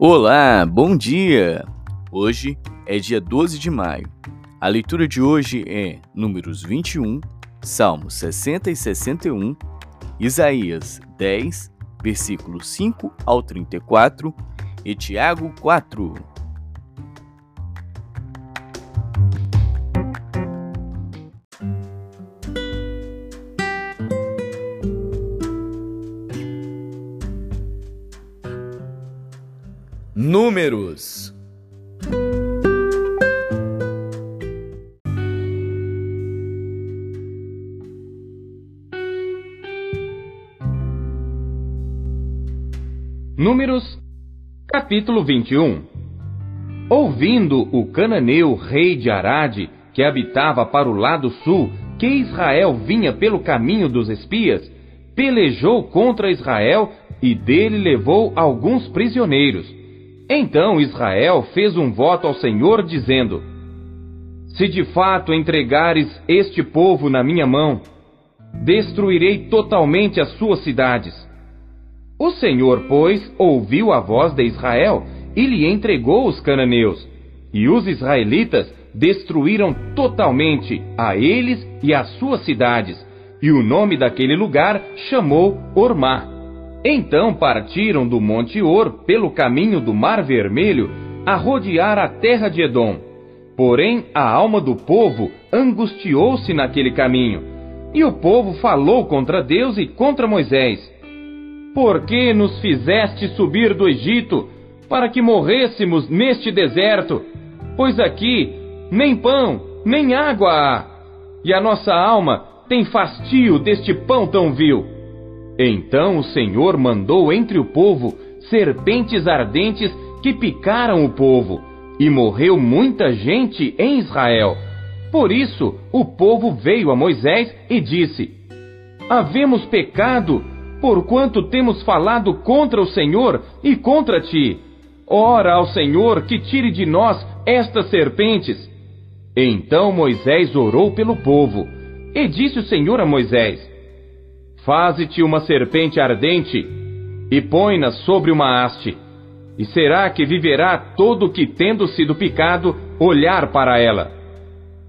Olá, bom dia! Hoje é dia 12 de maio. A leitura de hoje é Números 21, Salmos 60 e 61, Isaías 10, versículos 5 ao 34 e Tiago 4. Números Números, capítulo 21 Ouvindo o cananeu rei de Arade, que habitava para o lado sul, que Israel vinha pelo caminho dos espias, pelejou contra Israel e dele levou alguns prisioneiros. Então Israel fez um voto ao Senhor, dizendo: Se de fato entregares este povo na minha mão, destruirei totalmente as suas cidades. O Senhor, pois, ouviu a voz de Israel e lhe entregou os cananeus. E os israelitas destruíram totalmente a eles e as suas cidades, e o nome daquele lugar chamou Ormá. Então partiram do Monte Or pelo caminho do Mar Vermelho a rodear a terra de Edom. Porém, a alma do povo angustiou-se naquele caminho. E o povo falou contra Deus e contra Moisés: Por que nos fizeste subir do Egito para que morrêssemos neste deserto? Pois aqui nem pão, nem água há, e a nossa alma tem fastio deste pão tão vil. Então o Senhor mandou entre o povo serpentes ardentes que picaram o povo, e morreu muita gente em Israel. Por isso o povo veio a Moisés e disse: Havemos pecado, porquanto temos falado contra o Senhor e contra ti. Ora ao Senhor que tire de nós estas serpentes. Então Moisés orou pelo povo, e disse o Senhor a Moisés: Faze-te uma serpente ardente e põe-na sobre uma haste. E será que viverá todo o que, tendo sido picado, olhar para ela?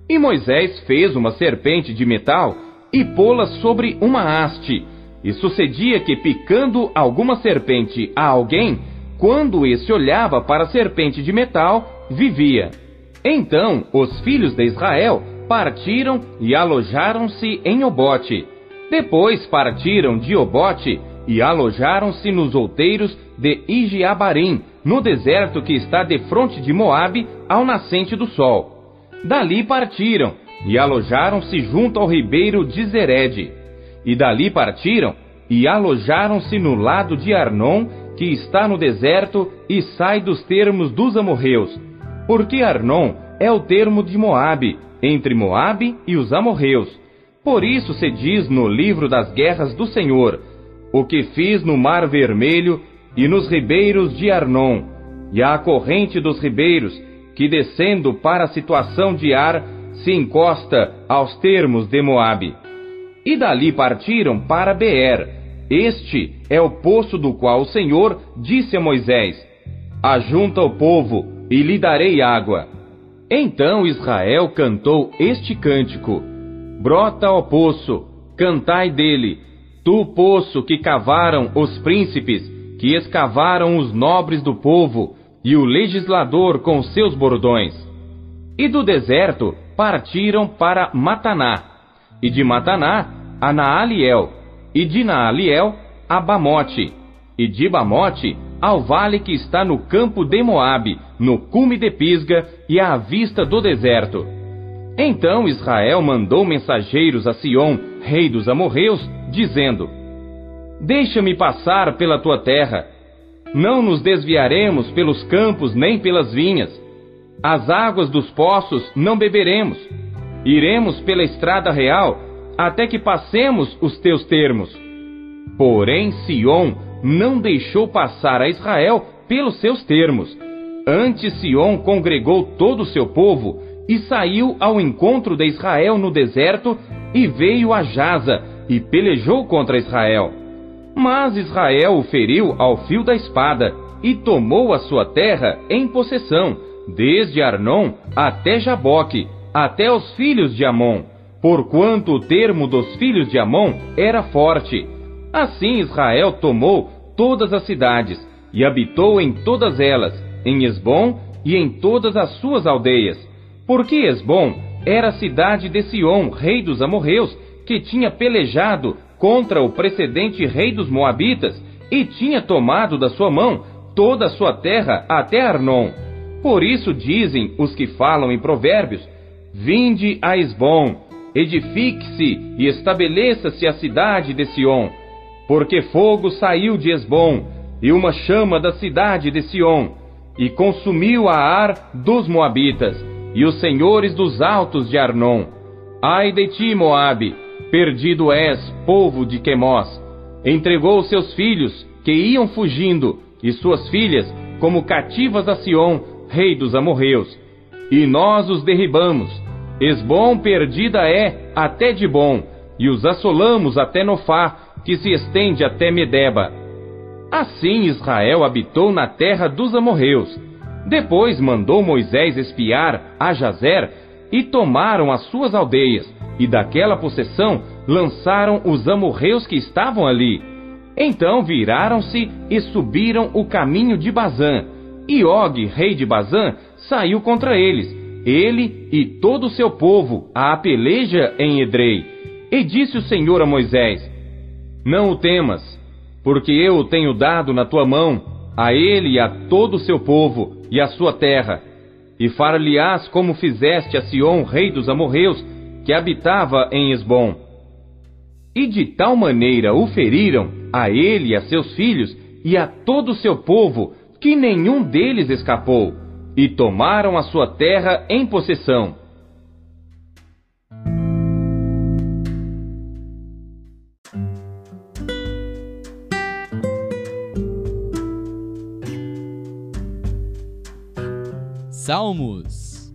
E Moisés fez uma serpente de metal e pô-la sobre uma haste. E sucedia que, picando alguma serpente a alguém, quando esse olhava para a serpente de metal, vivia. Então os filhos de Israel partiram e alojaram-se em Obote. Depois partiram de Obote e alojaram-se nos outeiros de Igiabarim, no deserto que está defronte de Moabe, ao nascente do sol. Dali partiram e alojaram-se junto ao ribeiro de Zered. E dali partiram e alojaram-se no lado de Arnon, que está no deserto e sai dos termos dos amorreus. Porque Arnon é o termo de Moabe, entre Moabe e os amorreus por isso se diz no livro das guerras do Senhor: O que fiz no Mar Vermelho e nos ribeiros de Arnon, e a corrente dos ribeiros, que descendo para a situação de Ar, se encosta aos termos de Moabe. E dali partiram para Beer. Este é o poço do qual o Senhor disse a Moisés: Ajunta o povo e lhe darei água. Então Israel cantou este cântico Brota, ó poço, cantai dele, tu poço que cavaram os príncipes, que escavaram os nobres do povo, e o legislador com seus bordões. E do deserto partiram para Mataná, e de Mataná a Naaliel, e de Naaliel a Bamote, e de Bamote ao vale que está no campo de Moabe, no cume de Pisga e à vista do deserto então Israel mandou mensageiros a Sion, rei dos amorreus, dizendo: Deixa-me passar pela tua terra. Não nos desviaremos pelos campos nem pelas vinhas. As águas dos poços não beberemos. Iremos pela estrada real até que passemos os teus termos. Porém, Sion não deixou passar a Israel pelos seus termos. Antes, Sion congregou todo o seu povo e saiu ao encontro de Israel no deserto e veio a Jaza e pelejou contra Israel. Mas Israel o feriu ao fio da espada e tomou a sua terra em possessão, desde Arnon até Jaboque, até os filhos de Amon, porquanto o termo dos filhos de Amon era forte. Assim Israel tomou todas as cidades, e habitou em todas elas, em Esbom e em todas as suas aldeias. Porque Esbom era cidade de Sion, rei dos amorreus, que tinha pelejado contra o precedente rei dos moabitas, e tinha tomado da sua mão toda a sua terra até Arnon. Por isso dizem os que falam em provérbios, Vinde a Esbom, edifique-se e estabeleça-se a cidade de Sion, porque fogo saiu de Esbom, e uma chama da cidade de Sion, e consumiu a Ar dos Moabitas, e os senhores dos altos de Arnon. Ai de ti, Moabe, perdido és, povo de Quemós. Entregou seus filhos, que iam fugindo, e suas filhas, como cativas a Sion, rei dos amorreus. E nós os derribamos. Esbom perdida é até de bom, e os assolamos até Nofá, que se estende até Medeba. Assim Israel habitou na terra dos amorreus. Depois mandou Moisés espiar a Jazer e tomaram as suas aldeias, e daquela possessão lançaram os amorreus que estavam ali. Então viraram-se e subiram o caminho de Bazã. E Og, rei de Bazã, saiu contra eles, ele e todo o seu povo, à peleja em Edrei. E disse o Senhor a Moisés: Não o temas, porque eu o tenho dado na tua mão, a ele e a todo o seu povo e a sua terra. E far-lhe-ás como fizeste a Sion, rei dos amorreus, que habitava em Esbom. E de tal maneira o feriram, a ele e a seus filhos, e a todo o seu povo, que nenhum deles escapou, e tomaram a sua terra em possessão. Salmos.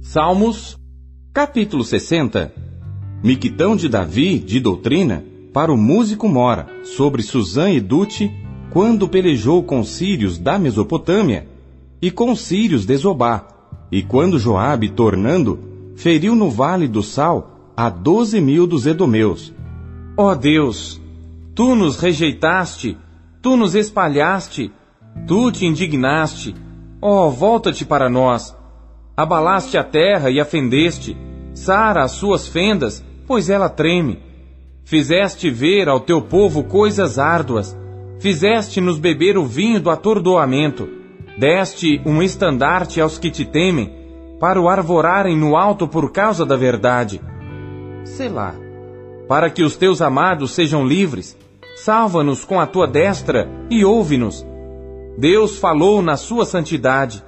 Salmos, capítulo 60 Miquitão de Davi, de doutrina, para o músico mora, sobre Suzã e Dute, quando pelejou com sírios da Mesopotâmia, e com sírios de Zobá, e quando Joabe, tornando, feriu no vale do Sal a doze mil dos edomeus. Ó oh Deus, tu nos rejeitaste, tu nos espalhaste, tu te indignaste, ó, oh, volta-te para nós. Abalaste a terra e a fendeste, sara as suas fendas, pois ela treme. Fizeste ver ao teu povo coisas árduas, fizeste-nos beber o vinho do atordoamento, deste um estandarte aos que te temem, para o arvorarem no alto por causa da verdade. Selá, para que os teus amados sejam livres, salva-nos com a tua destra e ouve-nos. Deus falou na sua santidade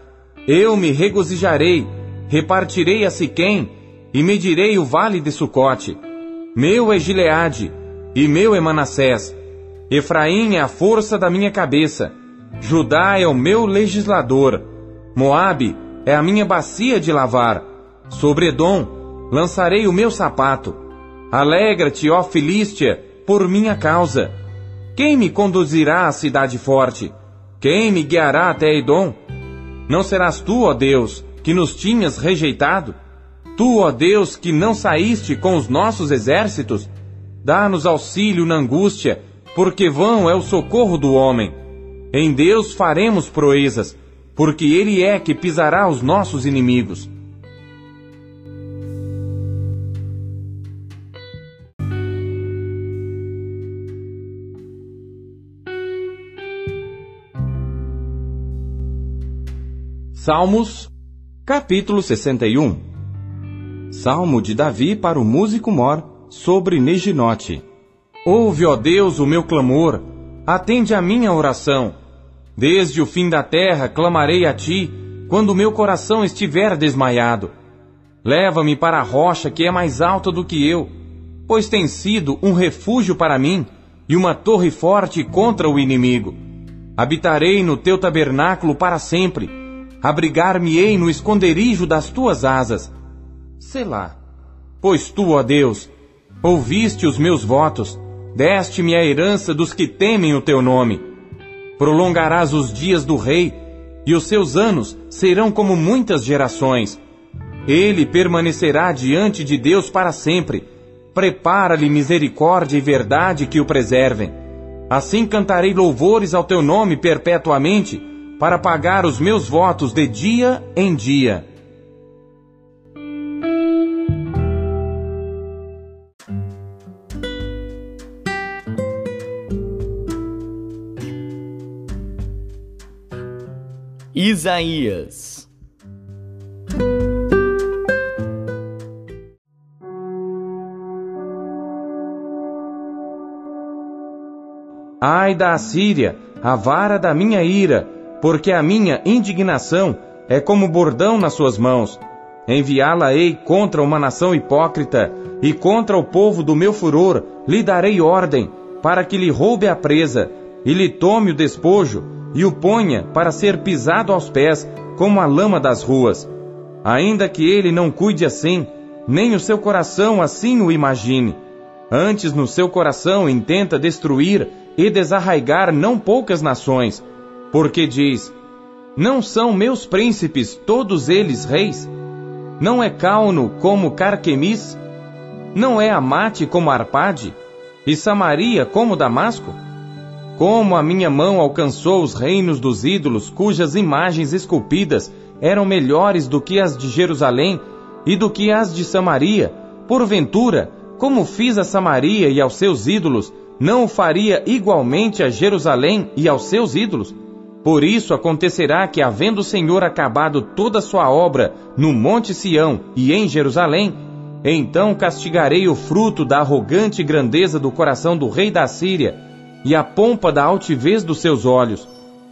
eu me regozijarei, repartirei a Siquém e medirei o vale de Sucote. Meu é Gileade e meu é Manassés. Efraim é a força da minha cabeça. Judá é o meu legislador. Moabe é a minha bacia de lavar. Sobre Edom lançarei o meu sapato. Alegra-te, ó Filístia, por minha causa. Quem me conduzirá à cidade forte? Quem me guiará até Edom? Não serás tu, ó Deus, que nos tinhas rejeitado? Tu, ó Deus, que não saíste com os nossos exércitos? Dá-nos auxílio na angústia, porque vão é o socorro do homem. Em Deus faremos proezas, porque Ele é que pisará os nossos inimigos. Salmos, capítulo 61 Salmo de Davi para o músico mor, sobre Neginote. Ouve, ó Deus, o meu clamor, atende a minha oração. Desde o fim da terra clamarei a ti, quando meu coração estiver desmaiado. Leva-me para a rocha que é mais alta do que eu, pois tem sido um refúgio para mim e uma torre forte contra o inimigo. Habitarei no teu tabernáculo para sempre abrigar-me-ei no esconderijo das tuas asas. Selá. Pois tu, ó Deus, ouviste os meus votos, deste-me a herança dos que temem o teu nome. Prolongarás os dias do rei, e os seus anos serão como muitas gerações. Ele permanecerá diante de Deus para sempre. Prepara-lhe misericórdia e verdade que o preservem. Assim cantarei louvores ao teu nome perpetuamente, para pagar os meus votos de dia em dia. Isaías Ai da Assíria, a vara da minha ira, porque a minha indignação é como bordão nas suas mãos. Enviá-la-ei contra uma nação hipócrita, e contra o povo do meu furor lhe darei ordem, para que lhe roube a presa, e lhe tome o despojo, e o ponha para ser pisado aos pés, como a lama das ruas. Ainda que ele não cuide assim, nem o seu coração assim o imagine. Antes no seu coração intenta destruir e desarraigar não poucas nações, porque diz: Não são meus príncipes todos eles reis? Não é Cauno como Carquemis? Não é Amate como Arpade? E Samaria como Damasco? Como a minha mão alcançou os reinos dos ídolos, cujas imagens esculpidas eram melhores do que as de Jerusalém e do que as de Samaria, porventura, como fiz a Samaria e aos seus ídolos, não o faria igualmente a Jerusalém e aos seus ídolos? Por isso acontecerá que, havendo o Senhor acabado toda a sua obra no Monte Sião e em Jerusalém, então castigarei o fruto da arrogante grandeza do coração do rei da Síria e a pompa da altivez dos seus olhos.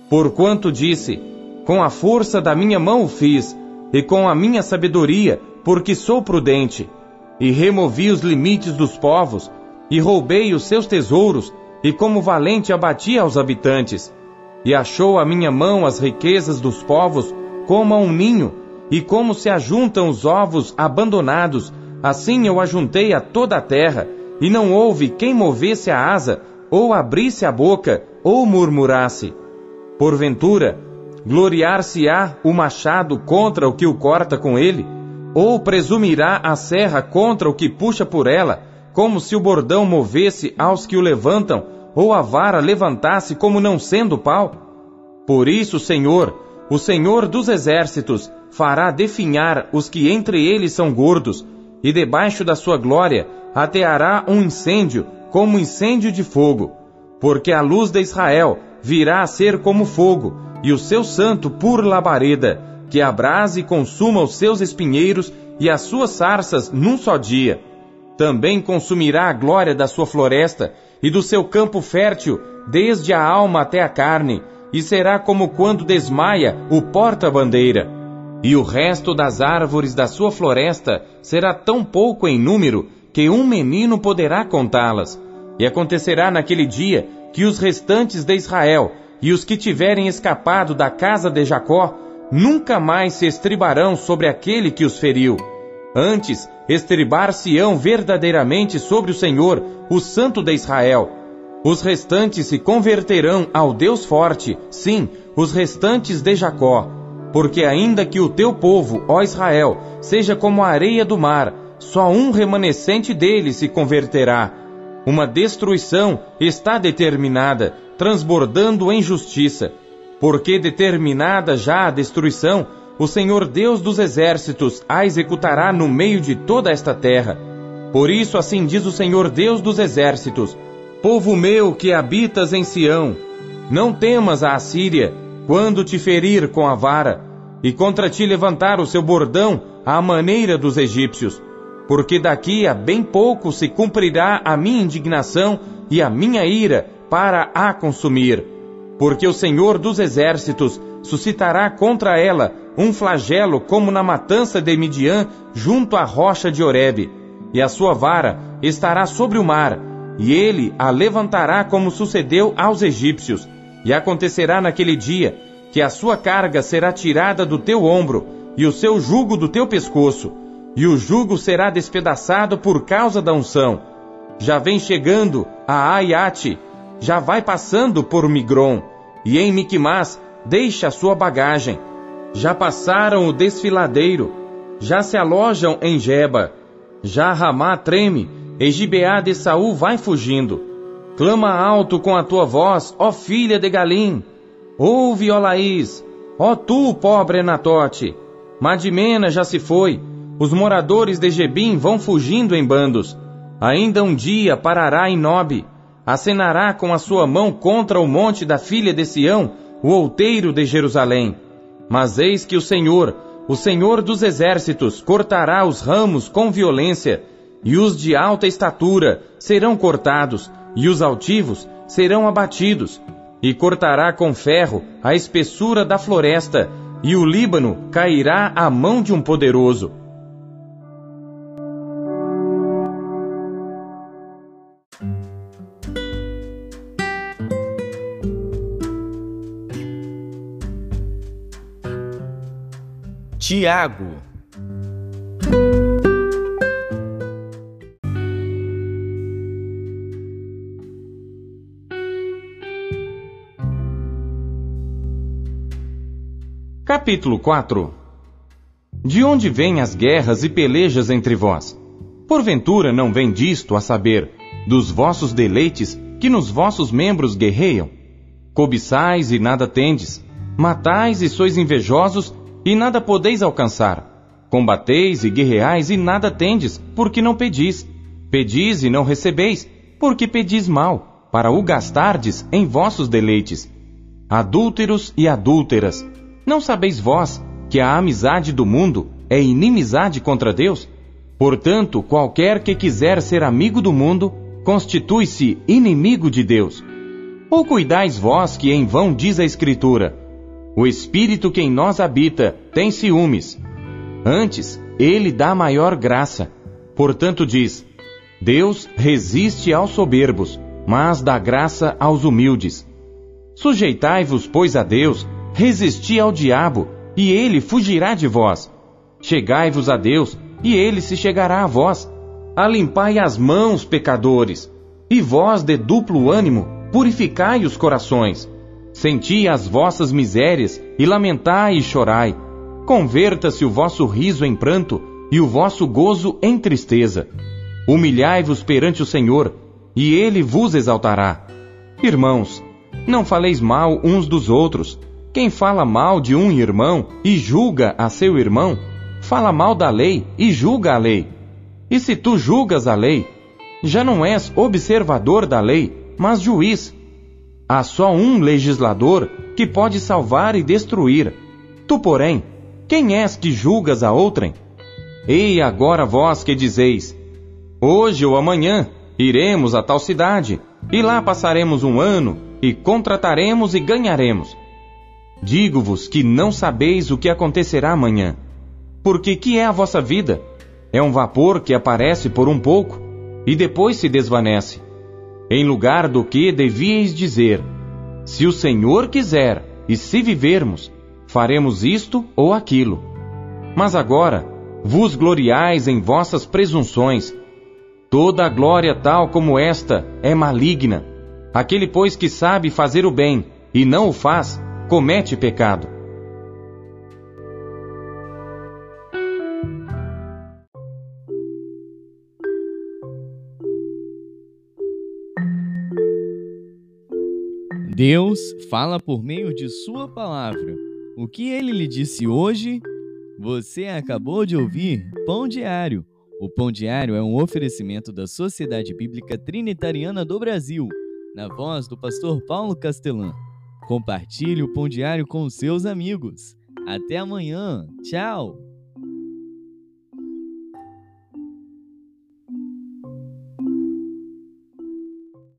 Porquanto disse: Com a força da minha mão o fiz, e com a minha sabedoria, porque sou prudente. E removi os limites dos povos, e roubei os seus tesouros, e como valente abati aos habitantes. E achou a minha mão as riquezas dos povos, como a um ninho, e como se ajuntam os ovos abandonados, assim eu ajuntei a toda a terra, e não houve quem movesse a asa, ou abrisse a boca, ou murmurasse. Porventura, gloriar-se-á o machado contra o que o corta com ele? Ou presumirá a serra contra o que puxa por ela? como se o bordão movesse aos que o levantam, ou a vara levantasse como não sendo pau? Por isso, Senhor, o Senhor dos exércitos, fará definhar os que entre eles são gordos, e debaixo da sua glória ateará um incêndio, como incêndio de fogo. Porque a luz de Israel virá a ser como fogo, e o seu santo por labareda, que abrase e consuma os seus espinheiros e as suas sarças num só dia também consumirá a glória da sua floresta e do seu campo fértil, desde a alma até a carne, e será como quando desmaia o porta-bandeira. E o resto das árvores da sua floresta será tão pouco em número que um menino poderá contá-las. E acontecerá naquele dia que os restantes de Israel e os que tiverem escapado da casa de Jacó nunca mais se estribarão sobre aquele que os feriu. Antes estribar-se-ão verdadeiramente sobre o Senhor, o Santo de Israel. Os restantes se converterão ao Deus forte, sim, os restantes de Jacó. Porque ainda que o teu povo, ó Israel, seja como a areia do mar, só um remanescente dele se converterá. Uma destruição está determinada, transbordando em justiça. Porque determinada já a destruição, o Senhor Deus dos exércitos a executará no meio de toda esta terra. Por isso, assim diz o Senhor Deus dos exércitos: Povo meu que habitas em Sião, não temas a Assíria, quando te ferir com a vara, e contra ti levantar o seu bordão à maneira dos egípcios. Porque daqui a bem pouco se cumprirá a minha indignação e a minha ira para a consumir. Porque o Senhor dos exércitos suscitará contra ela um flagelo como na matança de Midian junto à rocha de Oreb, e a sua vara estará sobre o mar, e ele a levantará como sucedeu aos egípcios. E acontecerá naquele dia que a sua carga será tirada do teu ombro, e o seu jugo do teu pescoço, e o jugo será despedaçado por causa da unção. Já vem chegando a Aiate, já vai passando por Migron, e em Miquimás deixa sua bagagem. Já passaram o desfiladeiro, já se alojam em Jeba, já Ramá treme, e Gibeá de Saul vai fugindo. Clama alto com a tua voz, ó filha de Galim. Ouve, ó Laís, ó tu, pobre Anatote. Madimena já se foi, os moradores de Jebim vão fugindo em bandos. Ainda um dia parará em Nobe, acenará com a sua mão contra o monte da filha de Sião, o outeiro de Jerusalém. Mas eis que o Senhor, o Senhor dos exércitos, cortará os ramos com violência, e os de alta estatura serão cortados, e os altivos serão abatidos, e cortará com ferro a espessura da floresta, e o Líbano cairá à mão de um poderoso. Tiago. Capítulo 4 De onde vêm as guerras e pelejas entre vós? Porventura não vem disto a saber, dos vossos deleites que nos vossos membros guerreiam? Cobiçais e nada tendes, matais e sois invejosos e nada podeis alcançar. Combateis e guerreais e nada tendes, porque não pedis. Pedis e não recebeis, porque pedis mal, para o gastardes em vossos deleites. Adúlteros e adúlteras, não sabeis vós que a amizade do mundo é inimizade contra Deus? Portanto, qualquer que quiser ser amigo do mundo, constitui-se inimigo de Deus. Ou cuidais vós que em vão diz a Escritura: o Espírito que em nós habita tem ciúmes. Antes, ele dá maior graça. Portanto, diz: Deus resiste aos soberbos, mas dá graça aos humildes. Sujeitai-vos, pois, a Deus, resisti ao diabo, e ele fugirá de vós. Chegai-vos a Deus, e ele se chegará a vós. Alimpai as mãos, pecadores, e vós de duplo ânimo, purificai os corações. Senti as vossas misérias e lamentai e chorai. Converta-se o vosso riso em pranto e o vosso gozo em tristeza. Humilhai-vos perante o Senhor, e ele vos exaltará. Irmãos, não faleis mal uns dos outros. Quem fala mal de um irmão e julga a seu irmão, fala mal da lei e julga a lei. E se tu julgas a lei, já não és observador da lei, mas juiz. Há só um legislador que pode salvar e destruir. Tu, porém, quem és que julgas a outrem? Ei agora vós que dizeis: Hoje ou amanhã iremos a tal cidade, e lá passaremos um ano, e contrataremos e ganharemos. Digo-vos que não sabeis o que acontecerá amanhã. Porque que é a vossa vida? É um vapor que aparece por um pouco e depois se desvanece em lugar do que devíeis dizer: Se o Senhor quiser, e se vivermos, faremos isto ou aquilo. Mas agora, vos gloriais em vossas presunções. Toda a glória tal como esta é maligna. Aquele, pois, que sabe fazer o bem e não o faz, comete pecado. Deus fala por meio de Sua palavra. O que ele lhe disse hoje? Você acabou de ouvir Pão Diário. O Pão Diário é um oferecimento da Sociedade Bíblica Trinitariana do Brasil, na voz do pastor Paulo Castelã. Compartilhe o Pão Diário com seus amigos. Até amanhã. Tchau!